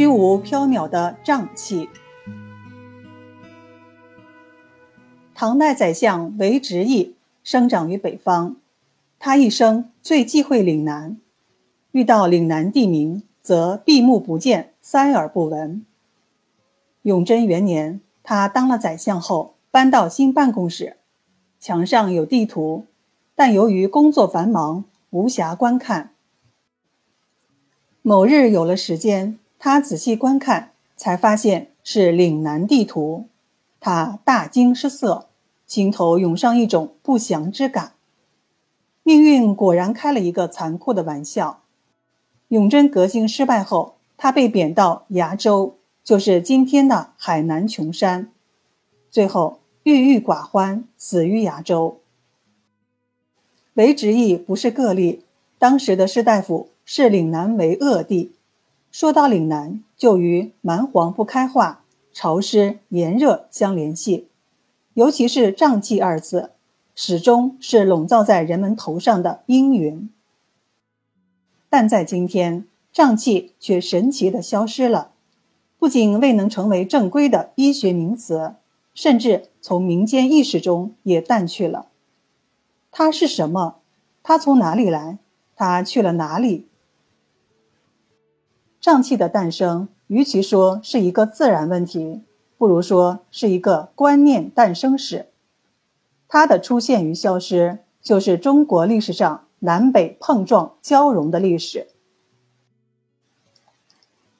虚无缥缈的瘴气。唐代宰相韦执义生长于北方，他一生最忌讳岭南，遇到岭南地名，则闭目不见，塞耳不闻。永贞元年，他当了宰相后，搬到新办公室，墙上有地图，但由于工作繁忙，无暇观看。某日有了时间，他仔细观看，才发现是岭南地图，他大惊失色，心头涌上一种不祥之感。命运果然开了一个残酷的玩笑。永贞革新失败后，他被贬到崖州。就是今天的海南琼山，最后郁郁寡欢，死于崖州。韦执义不是个例，当时的士大夫视岭南为恶地。说到岭南，就与蛮荒不开化、潮湿炎热相联系，尤其是瘴气二字，始终是笼罩在人们头上的阴云。但在今天，瘴气却神奇地消失了。不仅未能成为正规的医学名词，甚至从民间意识中也淡去了。它是什么？它从哪里来？它去了哪里？瘴气的诞生，与其说是一个自然问题，不如说是一个观念诞生史。它的出现与消失，就是中国历史上南北碰撞交融的历史。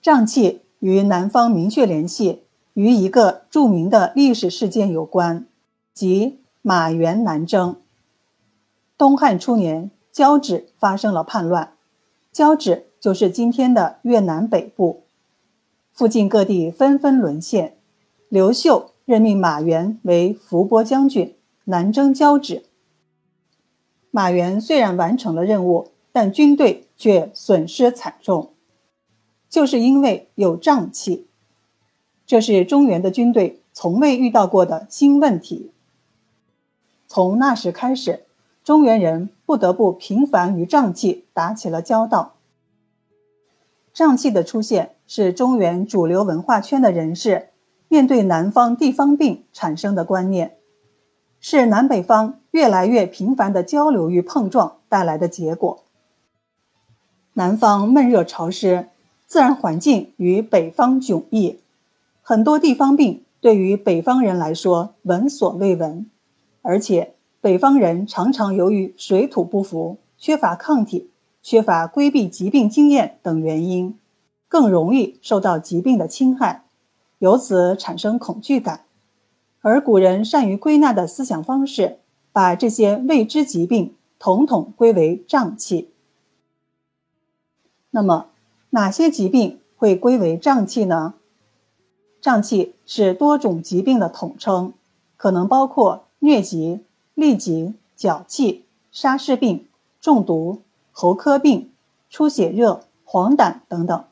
瘴气。与南方明确联系，与一个著名的历史事件有关，即马援南征。东汉初年，交趾发生了叛乱，交趾就是今天的越南北部，附近各地纷纷沦陷。刘秀任命马援为伏波将军，南征交趾。马援虽然完成了任务，但军队却损失惨重。就是因为有瘴气，这是中原的军队从未遇到过的新问题。从那时开始，中原人不得不频繁与瘴气打起了交道。瘴气的出现是中原主流文化圈的人士面对南方地方病产生的观念，是南北方越来越频繁的交流与碰撞带来的结果。南方闷热潮湿。自然环境与北方迥异，很多地方病对于北方人来说闻所未闻，而且北方人常常由于水土不服、缺乏抗体、缺乏规避疾病经验等原因，更容易受到疾病的侵害，由此产生恐惧感。而古人善于归纳的思想方式，把这些未知疾病统统归为瘴气。那么，哪些疾病会归为瘴气呢？瘴气是多种疾病的统称，可能包括疟疾、痢疾、脚气、沙士病、中毒、喉科病、出血热、黄疸等等。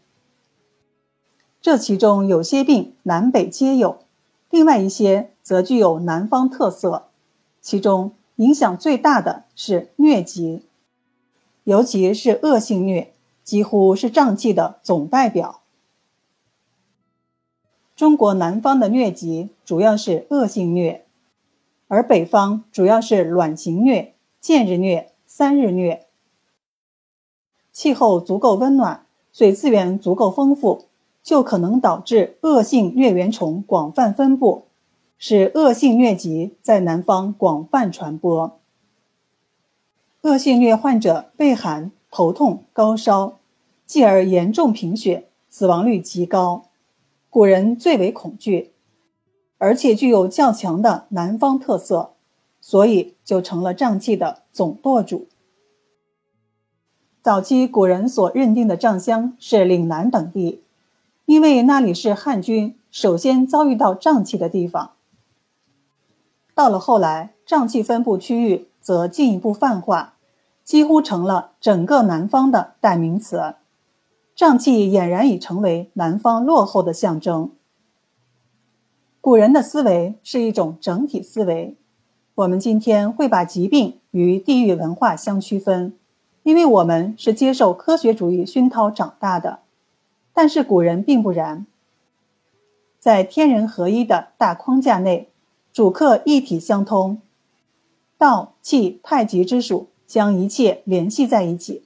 这其中有些病南北皆有，另外一些则具有南方特色。其中影响最大的是疟疾，尤其是恶性疟。几乎是瘴气的总代表。中国南方的疟疾主要是恶性疟，而北方主要是卵形疟、见日疟、三日疟。气候足够温暖，水资源足够丰富，就可能导致恶性疟原虫广泛分布，使恶性疟疾在南方广泛传播。恶性疟患者畏寒、头痛、高烧。继而严重贫血，死亡率极高，古人最为恐惧，而且具有较强的南方特色，所以就成了瘴气的总舵主。早期古人所认定的瘴乡是岭南等地，因为那里是汉军首先遭遇到瘴气的地方。到了后来，瘴气分布区域则进一步泛化，几乎成了整个南方的代名词。瘴气俨然已成为南方落后的象征。古人的思维是一种整体思维，我们今天会把疾病与地域文化相区分，因为我们是接受科学主义熏陶长大的。但是古人并不然，在天人合一的大框架内，主客一体相通，道气太极之术将一切联系在一起。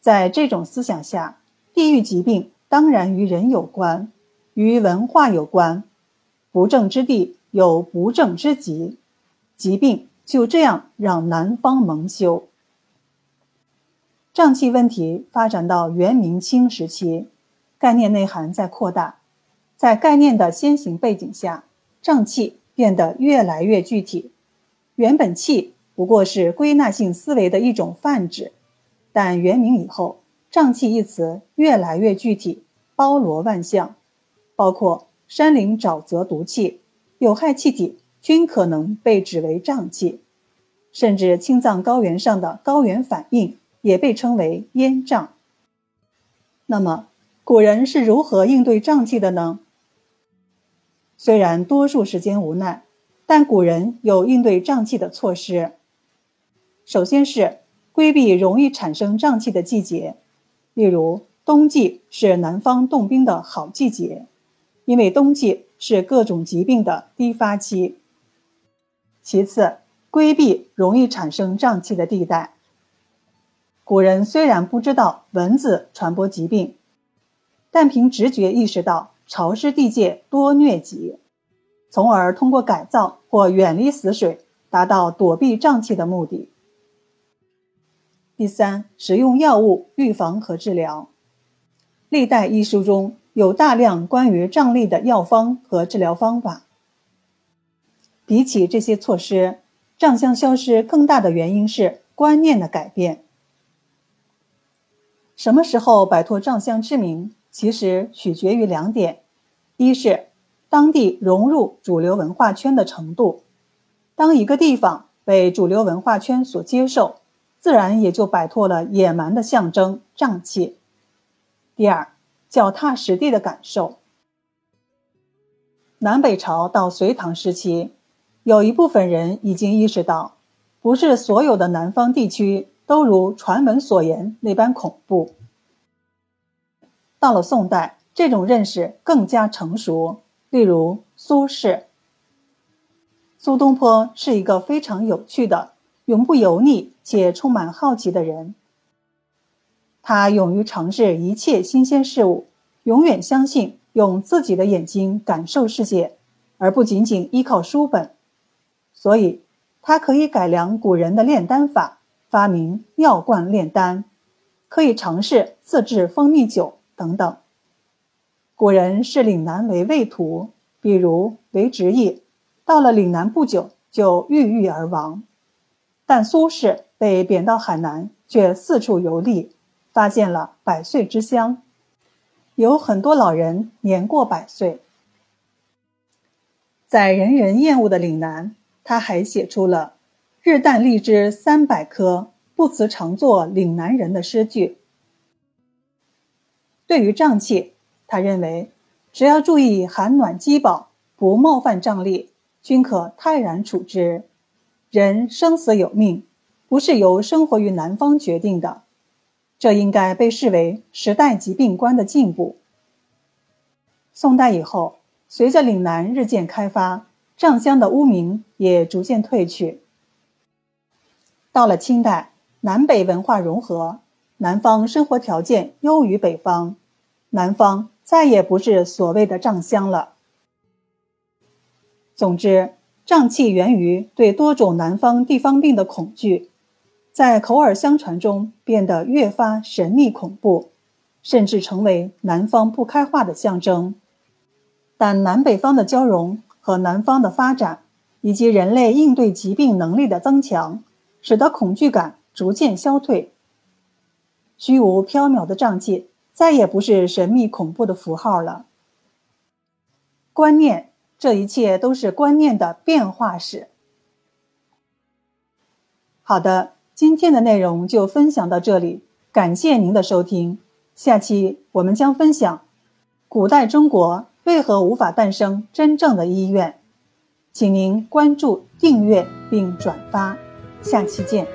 在这种思想下，地域疾病当然与人有关，与文化有关。不正之地有不正之疾，疾病就这样让南方蒙羞。瘴气问题发展到元明清时期，概念内涵在扩大，在概念的先行背景下，瘴气变得越来越具体。原本气不过是归纳性思维的一种泛指，但元明以后，瘴气一词越来越具体，包罗万象，包括。山林沼泽毒气、有害气体均可能被指为瘴气，甚至青藏高原上的高原反应也被称为烟瘴。那么，古人是如何应对瘴气的呢？虽然多数时间无奈，但古人有应对瘴气的措施。首先是规避容易产生瘴气的季节，例如冬季是南方冻冰的好季节。因为冬季是各种疾病的低发期。其次，规避容易产生瘴气的地带。古人虽然不知道蚊子传播疾病，但凭直觉意识到潮湿地界多疟疾，从而通过改造或远离死水，达到躲避瘴气的目的。第三，使用药物预防和治疗。历代医书中。有大量关于瘴疠的药方和治疗方法。比起这些措施，瘴象消失更大的原因是观念的改变。什么时候摆脱瘴象之名，其实取决于两点：一是当地融入主流文化圈的程度，当一个地方被主流文化圈所接受，自然也就摆脱了野蛮的象征瘴气；第二。脚踏实地的感受。南北朝到隋唐时期，有一部分人已经意识到，不是所有的南方地区都如传闻所言那般恐怖。到了宋代，这种认识更加成熟。例如苏轼，苏东坡是一个非常有趣的、永不油腻且充满好奇的人。他勇于尝试一切新鲜事物，永远相信用自己的眼睛感受世界，而不仅仅依靠书本。所以，他可以改良古人的炼丹法，发明药罐炼丹，可以尝试自制蜂蜜酒等等。古人视岭南为畏途，比如韦执业，到了岭南不久就郁郁而亡。但苏轼被贬到海南，却四处游历。发现了百岁之乡，有很多老人年过百岁。在人人厌恶的岭南，他还写出了“日啖荔枝三百颗，不辞常作岭南人”的诗句。对于瘴气，他认为只要注意寒暖饥饱，不冒犯瘴疠，均可泰然处之。人生死有命，不是由生活于南方决定的。这应该被视为时代疾病观的进步。宋代以后，随着岭南日渐开发，瘴乡的污名也逐渐褪去。到了清代，南北文化融合，南方生活条件优于北方，南方再也不是所谓的瘴乡了。总之，瘴气源于对多种南方地方病的恐惧。在口耳相传中变得越发神秘恐怖，甚至成为南方不开化的象征。但南北方的交融和南方的发展，以及人类应对疾病能力的增强，使得恐惧感逐渐消退。虚无缥缈的瘴气再也不是神秘恐怖的符号了。观念，这一切都是观念的变化史。好的。今天的内容就分享到这里，感谢您的收听。下期我们将分享古代中国为何无法诞生真正的医院，请您关注、订阅并转发。下期见。